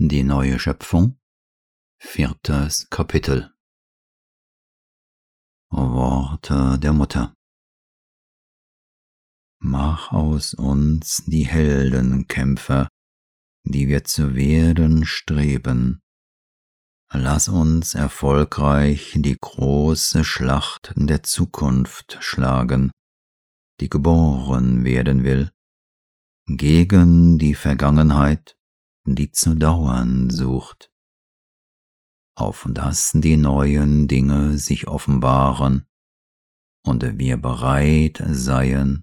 Die neue Schöpfung, viertes Kapitel. Worte der Mutter. Mach aus uns die Heldenkämpfer, die wir zu werden streben. Lass uns erfolgreich die große Schlacht der Zukunft schlagen, die geboren werden will, gegen die Vergangenheit, die zu dauern sucht, auf dass die neuen Dinge sich offenbaren und wir bereit seien,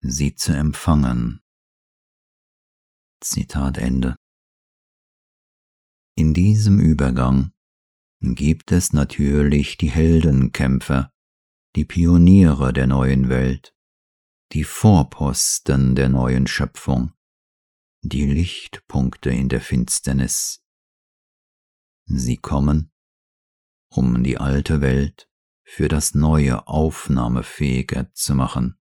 sie zu empfangen. Zitat Ende. In diesem Übergang gibt es natürlich die Heldenkämpfer, die Pioniere der neuen Welt, die Vorposten der neuen Schöpfung, die Lichtpunkte in der Finsternis. Sie kommen, um die alte Welt für das Neue aufnahmefähiger zu machen.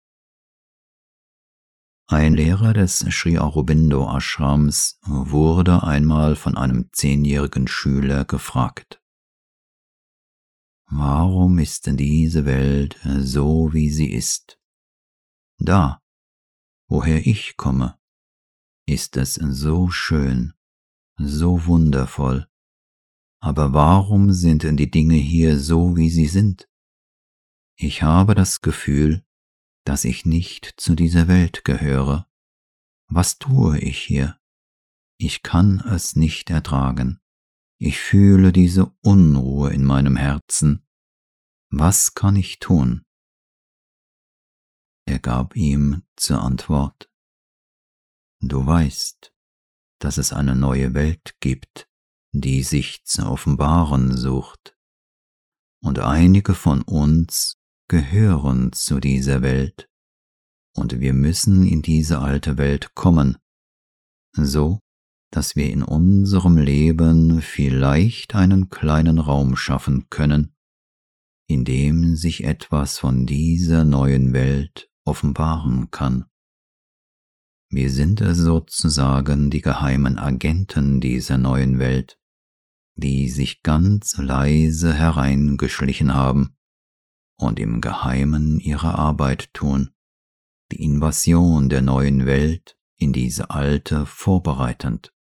Ein Lehrer des Sri Aurobindo Ashrams wurde einmal von einem zehnjährigen Schüler gefragt, Warum ist denn diese Welt so, wie sie ist? Da, woher ich komme, ist es so schön, so wundervoll. Aber warum sind denn die Dinge hier so, wie sie sind? Ich habe das Gefühl, dass ich nicht zu dieser Welt gehöre. Was tue ich hier? Ich kann es nicht ertragen. Ich fühle diese Unruhe in meinem Herzen. Was kann ich tun? Er gab ihm zur Antwort, Du weißt, dass es eine neue Welt gibt, die sich zu offenbaren sucht. Und einige von uns gehören zu dieser Welt, und wir müssen in diese alte Welt kommen, so dass wir in unserem Leben vielleicht einen kleinen Raum schaffen können, in dem sich etwas von dieser neuen Welt offenbaren kann. Wir sind sozusagen die geheimen Agenten dieser neuen Welt, die sich ganz leise hereingeschlichen haben und im Geheimen ihre Arbeit tun, die Invasion der neuen Welt in diese alte vorbereitend.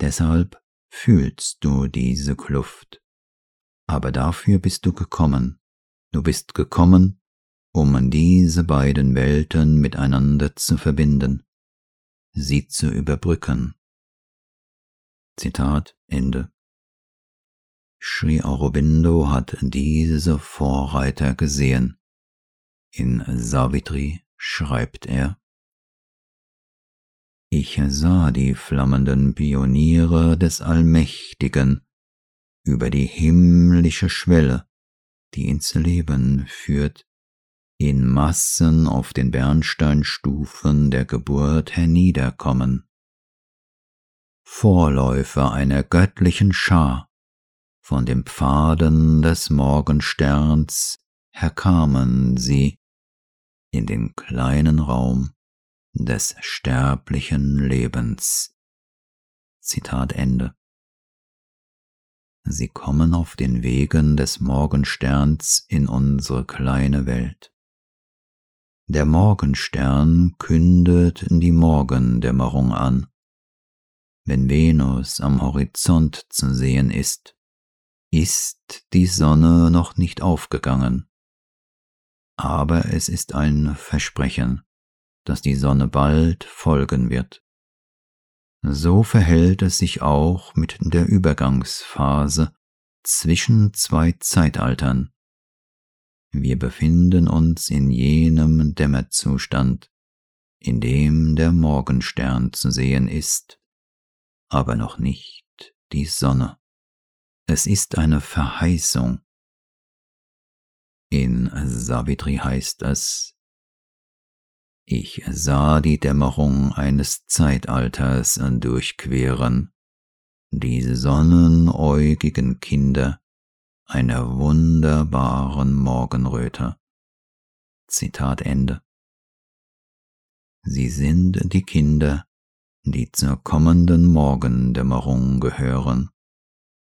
Deshalb fühlst du diese Kluft. Aber dafür bist du gekommen. Du bist gekommen, um diese beiden Welten miteinander zu verbinden, sie zu überbrücken. Zitat Ende. Sri Aurobindo hat diese Vorreiter gesehen. In Savitri schreibt er, Ich sah die flammenden Pioniere des Allmächtigen über die himmlische Schwelle, die ins Leben führt, in Massen auf den Bernsteinstufen der Geburt herniederkommen. Vorläufer einer göttlichen Schar, von den Pfaden des Morgensterns herkamen sie in den kleinen Raum des sterblichen Lebens. Zitat Ende. Sie kommen auf den Wegen des Morgensterns in unsere kleine Welt. Der Morgenstern kündet die Morgendämmerung an. Wenn Venus am Horizont zu sehen ist, ist die Sonne noch nicht aufgegangen. Aber es ist ein Versprechen, dass die Sonne bald folgen wird. So verhält es sich auch mit der Übergangsphase zwischen zwei Zeitaltern, wir befinden uns in jenem Dämmerzustand, in dem der Morgenstern zu sehen ist, aber noch nicht die Sonne. Es ist eine Verheißung. In Savitri heißt es, ich sah die Dämmerung eines Zeitalters durchqueren, die sonnenäugigen Kinder einer wunderbaren Morgenröte. Zitat Ende. Sie sind die Kinder, die zur kommenden Morgendämmerung gehören.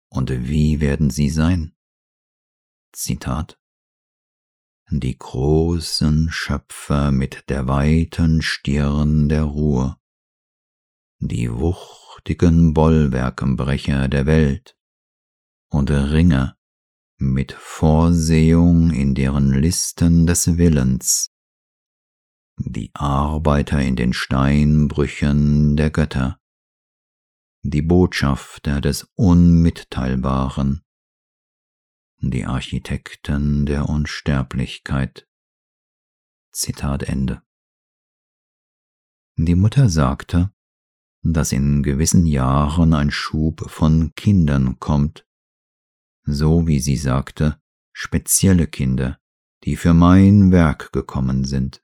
Und wie werden sie sein? Zitat Die großen Schöpfer mit der weiten Stirn der Ruhe, die wuchtigen Bollwerkenbrecher der Welt und Ringer mit Vorsehung in deren Listen des Willens, die Arbeiter in den Steinbrüchen der Götter, die Botschafter des Unmitteilbaren, die Architekten der Unsterblichkeit. Zitat Ende. Die Mutter sagte, dass in gewissen Jahren ein Schub von Kindern kommt, so wie sie sagte, spezielle Kinder, die für mein Werk gekommen sind.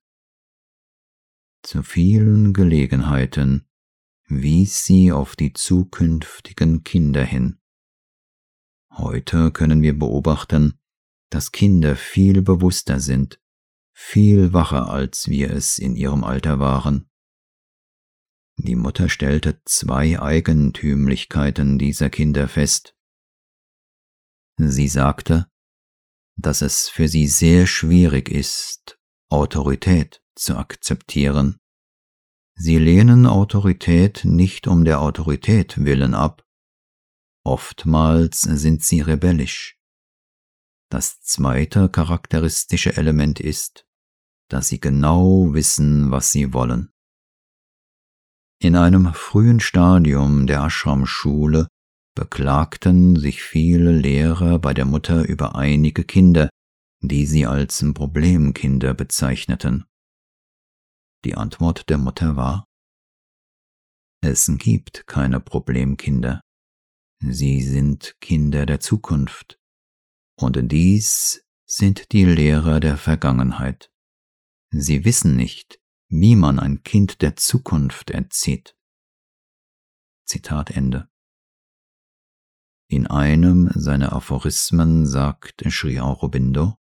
Zu vielen Gelegenheiten wies sie auf die zukünftigen Kinder hin. Heute können wir beobachten, dass Kinder viel bewusster sind, viel wacher als wir es in ihrem Alter waren. Die Mutter stellte zwei Eigentümlichkeiten dieser Kinder fest. Sie sagte, dass es für sie sehr schwierig ist, Autorität zu akzeptieren. Sie lehnen Autorität nicht um der Autorität willen ab. Oftmals sind sie rebellisch. Das zweite charakteristische Element ist, dass sie genau wissen, was sie wollen. In einem frühen Stadium der Ashram-Schule beklagten sich viele Lehrer bei der Mutter über einige Kinder, die sie als Problemkinder bezeichneten. Die Antwort der Mutter war, es gibt keine Problemkinder. Sie sind Kinder der Zukunft. Und dies sind die Lehrer der Vergangenheit. Sie wissen nicht, wie man ein Kind der Zukunft erzieht. Zitat Ende. In einem seiner Aphorismen sagt Sri Aurobindo,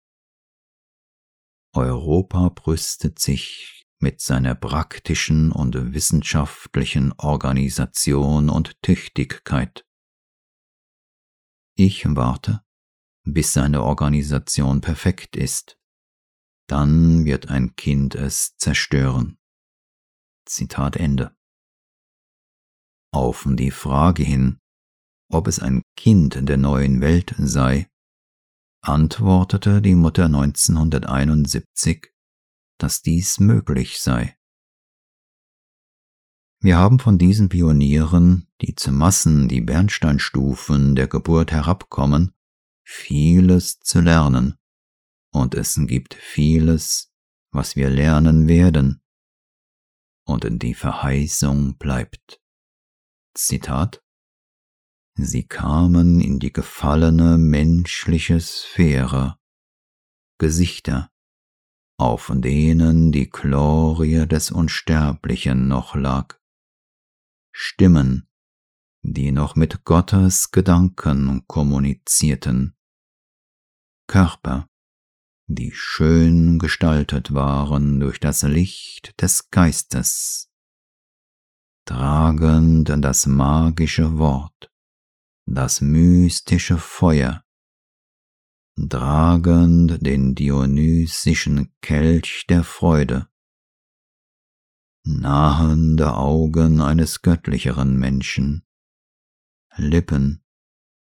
Europa brüstet sich mit seiner praktischen und wissenschaftlichen Organisation und Tüchtigkeit. Ich warte, bis seine Organisation perfekt ist. Dann wird ein Kind es zerstören. Zitat Ende. Auf die Frage hin, ob es ein Kind der neuen Welt sei, antwortete die Mutter 1971, dass dies möglich sei. Wir haben von diesen Pionieren, die zu Massen die Bernsteinstufen der Geburt herabkommen, vieles zu lernen, und es gibt vieles, was wir lernen werden, und die Verheißung bleibt. Zitat Sie kamen in die gefallene menschliche Sphäre, Gesichter, auf denen die Glorie des Unsterblichen noch lag, Stimmen, die noch mit Gottes Gedanken kommunizierten, Körper, die schön gestaltet waren durch das Licht des Geistes, tragend das magische Wort, das mystische Feuer, tragend den dionysischen Kelch der Freude, nahende Augen eines göttlicheren Menschen, Lippen,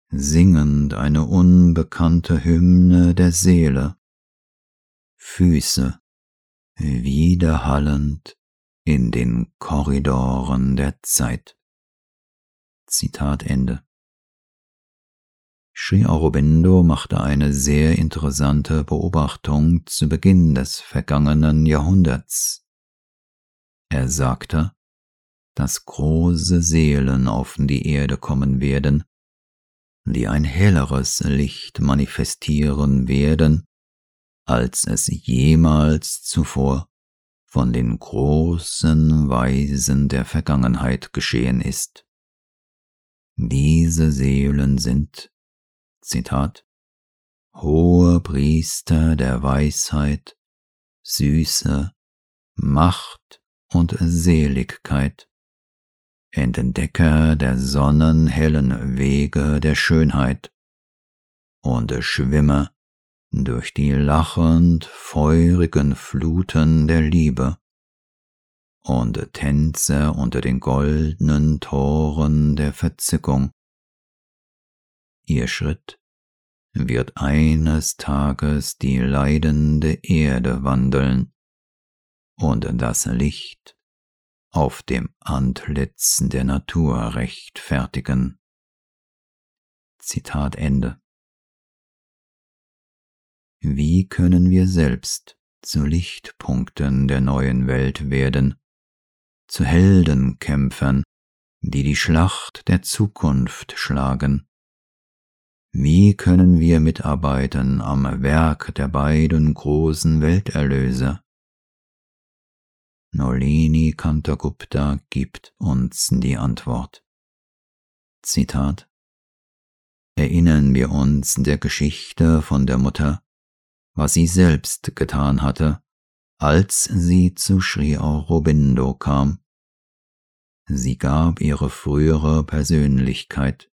singend eine unbekannte Hymne der Seele, Füße, widerhallend in den Korridoren der Zeit. Zitat Ende. Sri Aurobindo machte eine sehr interessante Beobachtung zu Beginn des vergangenen Jahrhunderts. Er sagte, dass große Seelen auf die Erde kommen werden, die ein helleres Licht manifestieren werden, als es jemals zuvor von den großen Weisen der Vergangenheit geschehen ist. Diese Seelen sind Zitat, hohe Priester der Weisheit, Süße, Macht und Seligkeit, Entdecke der sonnenhellen Wege der Schönheit und schwimme durch die lachend feurigen Fluten der Liebe und tänze unter den goldenen Toren der Verzückung. Ihr Schritt wird eines Tages die leidende Erde wandeln und das Licht auf dem Antlitz der Natur rechtfertigen. Zitat Ende. Wie können wir selbst zu Lichtpunkten der neuen Welt werden, zu Heldenkämpfern, die die Schlacht der Zukunft schlagen? Wie können wir mitarbeiten am Werk der beiden großen Welterlöser? Nolini Kantagupta gibt uns die Antwort. Zitat Erinnern wir uns der Geschichte von der Mutter, was sie selbst getan hatte, als sie zu Sri Aurobindo kam. Sie gab ihre frühere Persönlichkeit,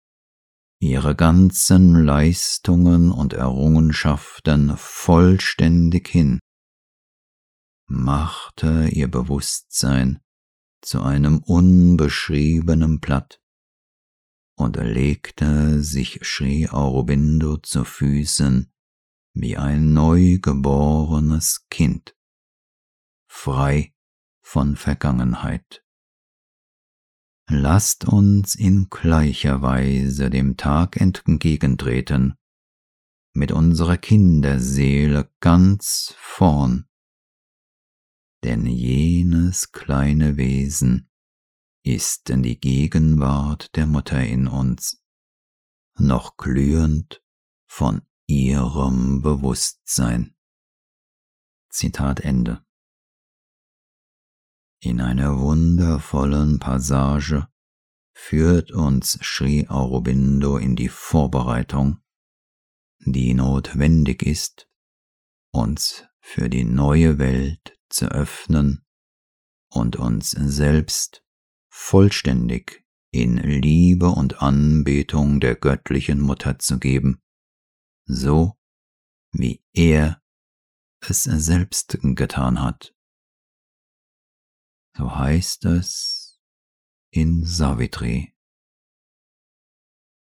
ihre ganzen Leistungen und Errungenschaften vollständig hin, machte ihr Bewusstsein zu einem unbeschriebenen Blatt und legte sich Sri Aurobindo zu Füßen wie ein neugeborenes Kind, frei von Vergangenheit. Lasst uns in gleicher Weise dem Tag entgegentreten, mit unserer Kinderseele ganz vorn. Denn jenes kleine Wesen ist in die Gegenwart der Mutter in uns, noch glühend von ihrem Bewusstsein. Zitat Ende in einer wundervollen Passage führt uns Sri Aurobindo in die Vorbereitung, die notwendig ist, uns für die neue Welt zu öffnen und uns selbst vollständig in Liebe und Anbetung der göttlichen Mutter zu geben, so wie er es selbst getan hat so heißt es in Savitri.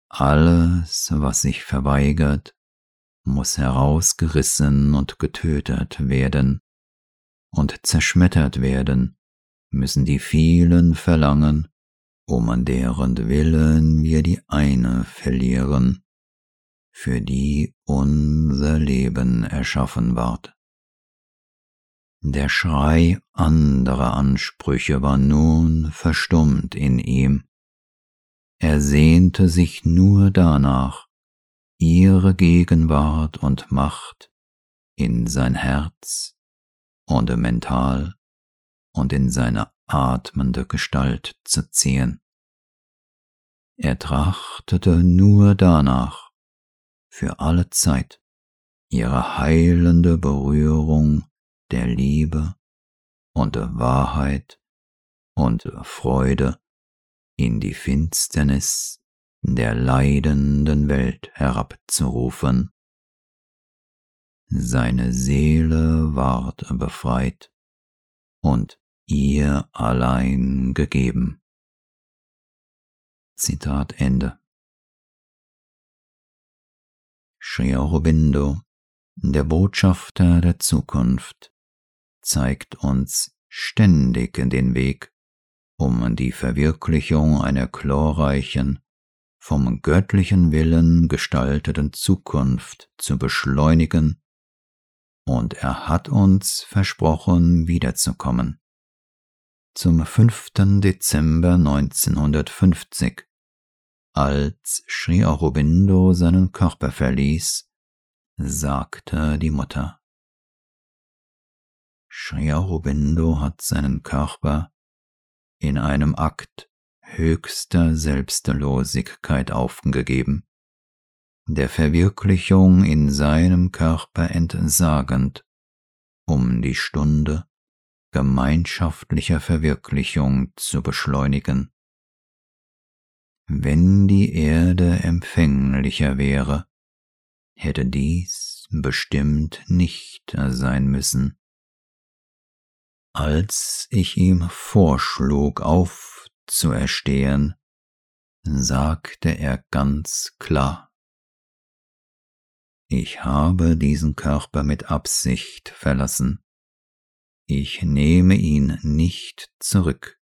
Alles, was sich verweigert, muss herausgerissen und getötet werden, und zerschmettert werden müssen die vielen Verlangen, um an deren Willen wir die eine verlieren, für die unser Leben erschaffen ward. Der Schrei anderer Ansprüche war nun verstummt in ihm. Er sehnte sich nur danach, ihre Gegenwart und Macht in sein Herz und mental und in seine atmende Gestalt zu ziehen. Er trachtete nur danach, für alle Zeit ihre heilende Berührung der Liebe und der Wahrheit und der Freude in die Finsternis der leidenden Welt herabzurufen. Seine Seele ward befreit und ihr allein gegeben. Zitat Ende. Sri Aurobindo, der Botschafter der Zukunft, zeigt uns ständig den Weg, um die Verwirklichung einer glorreichen, vom göttlichen Willen gestalteten Zukunft zu beschleunigen, und er hat uns versprochen, wiederzukommen. Zum 5. Dezember 1950, als Sri Aurobindo seinen Körper verließ, sagte die Mutter. Sri Aurobindo hat seinen Körper in einem Akt höchster Selbstlosigkeit aufgegeben, der Verwirklichung in seinem Körper entsagend, um die Stunde gemeinschaftlicher Verwirklichung zu beschleunigen. wenn die Erde empfänglicher wäre, hätte dies bestimmt nicht sein müssen. Als ich ihm vorschlug, aufzuerstehen, sagte er ganz klar, ich habe diesen Körper mit Absicht verlassen. Ich nehme ihn nicht zurück.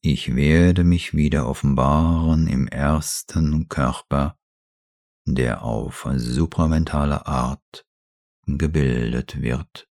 Ich werde mich wieder offenbaren im ersten Körper, der auf supramentaler Art gebildet wird.